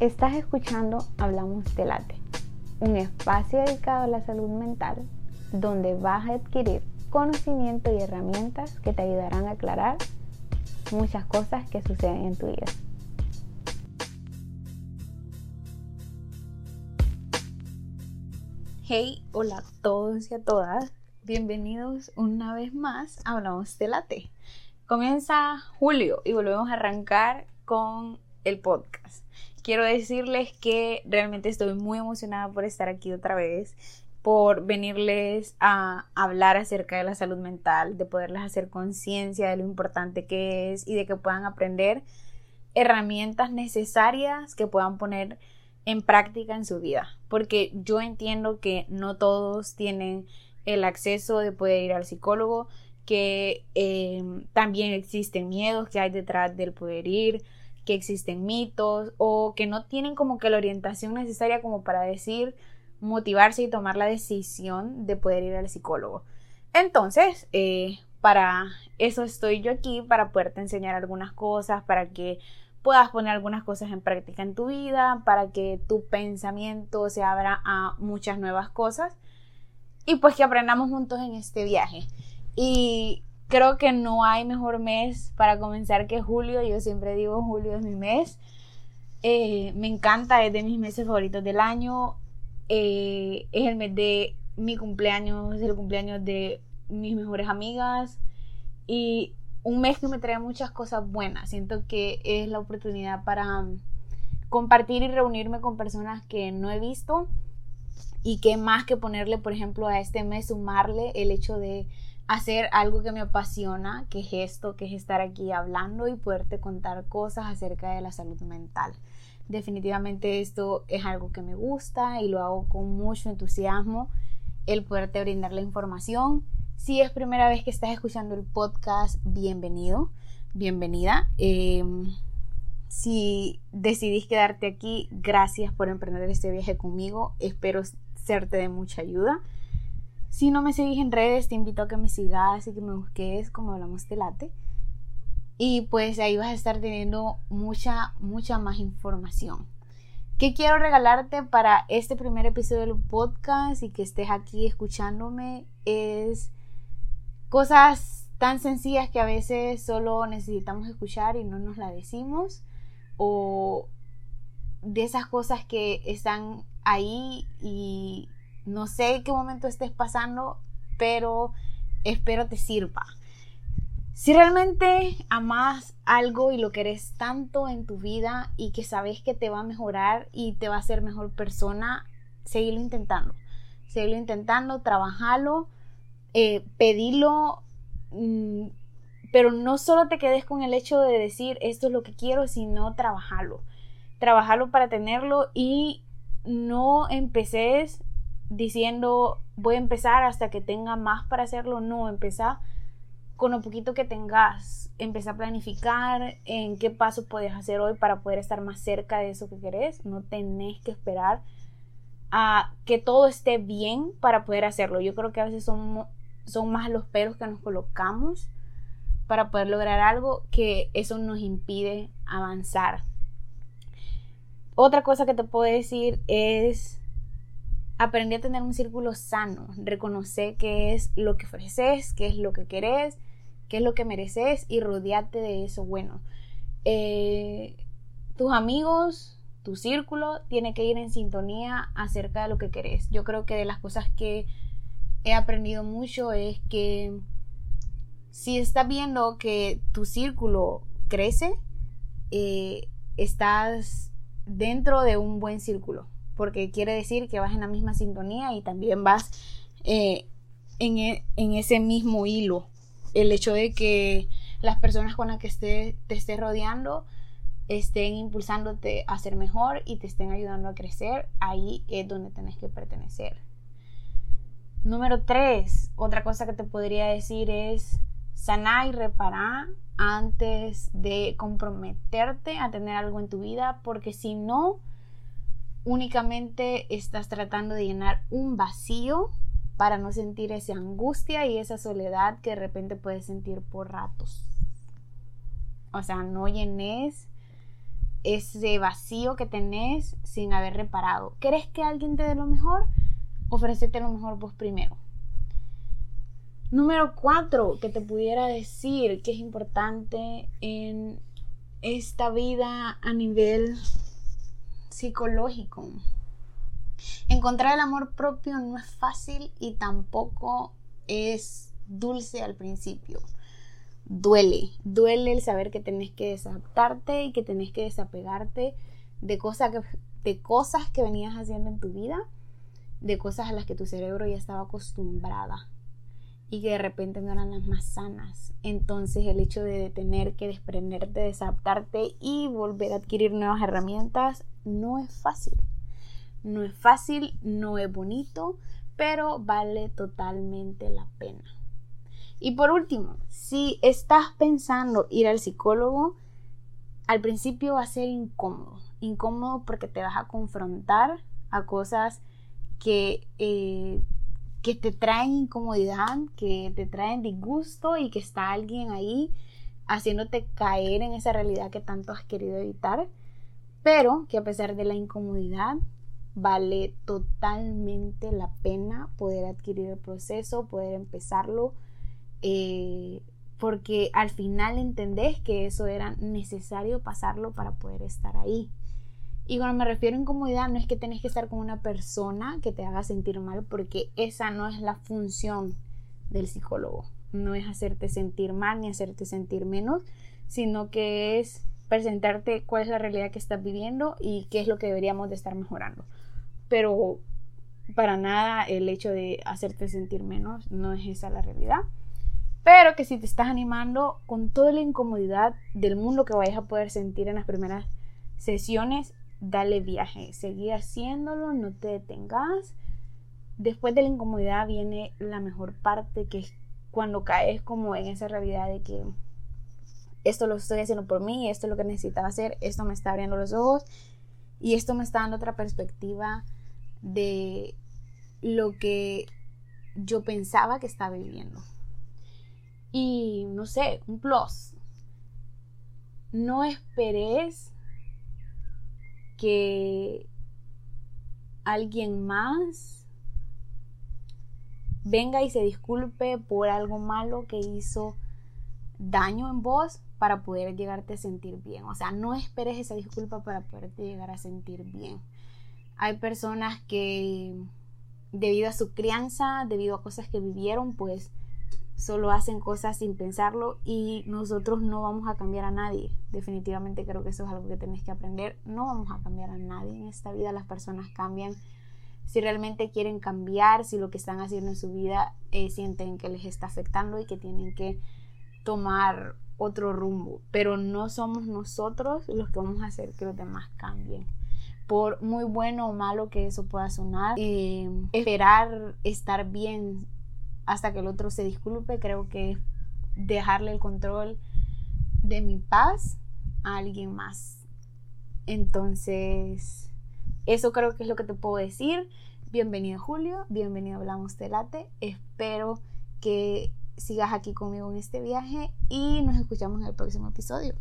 Estás escuchando Hablamos de Late, un espacio dedicado a la salud mental donde vas a adquirir conocimiento y herramientas que te ayudarán a aclarar muchas cosas que suceden en tu vida. Hey, hola a todos y a todas. Bienvenidos una vez más a Hablamos de Late. Comienza julio y volvemos a arrancar con el podcast. Quiero decirles que realmente estoy muy emocionada por estar aquí otra vez, por venirles a hablar acerca de la salud mental, de poderles hacer conciencia de lo importante que es y de que puedan aprender herramientas necesarias que puedan poner en práctica en su vida. Porque yo entiendo que no todos tienen el acceso de poder ir al psicólogo, que eh, también existen miedos que hay detrás del poder ir, que existen mitos o que no tienen como que la orientación necesaria como para decir, motivarse y tomar la decisión de poder ir al psicólogo. Entonces, eh, para eso estoy yo aquí, para poderte enseñar algunas cosas, para que puedas poner algunas cosas en práctica en tu vida, para que tu pensamiento se abra a muchas nuevas cosas y pues que aprendamos juntos en este viaje. Y creo que no hay mejor mes para comenzar que julio. Yo siempre digo julio es mi mes. Eh, me encanta, es de mis meses favoritos del año. Eh, es el mes de mi cumpleaños, es el cumpleaños de mis mejores amigas. Y un mes que me trae muchas cosas buenas. Siento que es la oportunidad para compartir y reunirme con personas que no he visto. Y que más que ponerle, por ejemplo, a este mes, sumarle el hecho de hacer algo que me apasiona, que es esto, que es estar aquí hablando y poderte contar cosas acerca de la salud mental. Definitivamente esto es algo que me gusta y lo hago con mucho entusiasmo, el poderte brindar la información. Si es primera vez que estás escuchando el podcast, bienvenido, bienvenida. Em, si decidís quedarte aquí, gracias por emprender este viaje conmigo. Espero serte de mucha ayuda. Si no me seguís en redes, te invito a que me sigas y que me busques como hablamos de late. Y pues ahí vas a estar teniendo mucha, mucha más información. ¿Qué quiero regalarte para este primer episodio del podcast y que estés aquí escuchándome? Es cosas tan sencillas que a veces solo necesitamos escuchar y no nos la decimos. O de esas cosas que están ahí y no sé qué momento estés pasando, pero espero te sirva. Si realmente amas algo y lo querés tanto en tu vida y que sabes que te va a mejorar y te va a hacer mejor persona, seguirlo intentando. Seguirlo intentando, trabajalo, eh, pedilo, mm, pero no solo te quedes con el hecho de decir esto es lo que quiero, sino trabajarlo. Trabajarlo para tenerlo y no empeces diciendo voy a empezar hasta que tenga más para hacerlo. No, empezar con lo poquito que tengas. Empezar a planificar en qué paso puedes hacer hoy para poder estar más cerca de eso que querés. No tenés que esperar a que todo esté bien para poder hacerlo. Yo creo que a veces son, son más los peros que nos colocamos para poder lograr algo que eso nos impide avanzar. Otra cosa que te puedo decir es aprendí a tener un círculo sano, reconocer qué es lo que ofreces, qué es lo que querés, qué es lo que mereces y rodearte de eso bueno. Eh, tus amigos, tu círculo tiene que ir en sintonía acerca de lo que querés. Yo creo que de las cosas que he aprendido mucho es que si estás viendo que tu círculo crece, eh, estás dentro de un buen círculo porque quiere decir que vas en la misma sintonía y también vas eh, e, en, ese mismo hilo. El hecho de que las personas con las que te estés rodeando estén impulsándote a ser mejor y te estén ayudando a crecer, ahí es donde tenés que pertenecer. Número tres, otra cosa que te podría decir es sanar y reparar antes de comprometerte a tener algo en tu vida, porque si no, únicamente estás tratando de llenar un vacío para no sentir esa angustia y esa soledad que de repente puedes sentir por ratos. O sea, no llenes ese vacío que tenés sin haber reparado. ¿Querés que alguien te dé lo mejor? Ofrecete lo mejor vos primero. Número cuatro, que te pudiera decir que es importante en esta vida a nivel psicológico. Encontrar el amor propio no es fácil y tampoco es dulce al principio. Duele, duele el saber que tenés que desadaptarte y que tenés que desapegarte de, que, de cosas que venías haciendo en tu vida, de cosas a las que tu cerebro ya estaba acostumbrada y que de repente no eran las más sanas. Entonces el hecho de tener que desprenderte, desadaptarte y volver a adquirir nuevas herramientas no es fácil. No es fácil, no es bonito, pero vale totalmente la pena. Y por último, si estás pensando ir al psicólogo, al principio va a ser incómodo. Incómodo porque te vas a confrontar a cosas que, eh, que te traen incomodidad, que te traen disgusto y que está alguien ahí haciéndote caer en esa realidad que tanto has querido evitar, pero que a pesar de la incomodidad vale totalmente la pena poder adquirir el proceso, poder empezarlo, eh, porque al final entendés que eso era necesario pasarlo para poder estar ahí. Y cuando me refiero a incomodidad, no es que tenés que estar con una persona que te haga sentir mal, porque esa no es la función del psicólogo. No es hacerte sentir mal ni hacerte sentir menos, sino que es presentarte cuál es la realidad que estás viviendo y qué es lo que deberíamos de estar mejorando. Pero para nada el hecho de hacerte sentir menos no es esa la realidad. Pero que si te estás animando con toda la incomodidad del mundo que vayas a poder sentir en las primeras sesiones, dale viaje, seguí haciéndolo, no te detengas. Después de la incomodidad viene la mejor parte, que es cuando caes como en esa realidad de que esto lo estoy haciendo por mí, esto es lo que necesitaba hacer, esto me está abriendo los ojos y esto me está dando otra perspectiva de lo que yo pensaba que estaba viviendo. Y no sé, un plus. No esperes que alguien más venga y se disculpe por algo malo que hizo daño en vos para poder llegarte a sentir bien. O sea, no esperes esa disculpa para poderte llegar a sentir bien. Hay personas que debido a su crianza, debido a cosas que vivieron, pues solo hacen cosas sin pensarlo y nosotros no vamos a cambiar a nadie. Definitivamente creo que eso es algo que tenés que aprender. No vamos a cambiar a nadie en esta vida, las personas cambian. Si realmente quieren cambiar, si lo que están haciendo en su vida eh, sienten que les está afectando y que tienen que tomar otro rumbo. Pero no somos nosotros los que vamos a hacer que los demás cambien por muy bueno o malo que eso pueda sonar, eh, esperar estar bien hasta que el otro se disculpe. Creo que dejarle el control de mi paz a alguien más. Entonces, eso creo que es lo que te puedo decir. Bienvenido Julio, bienvenido Hablamos Telate. Espero que sigas aquí conmigo en este viaje y nos escuchamos en el próximo episodio.